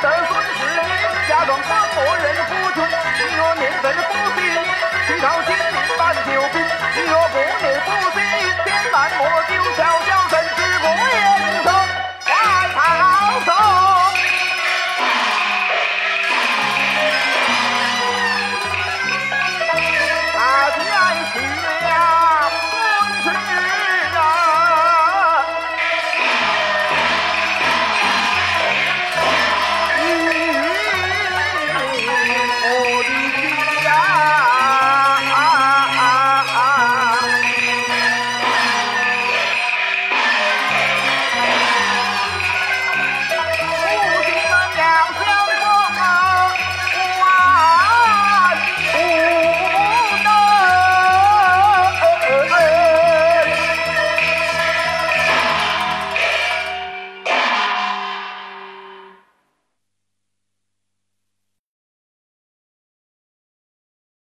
这孙子你假装大魔人夫君，你多年人夫妻，许朝金里办酒杯。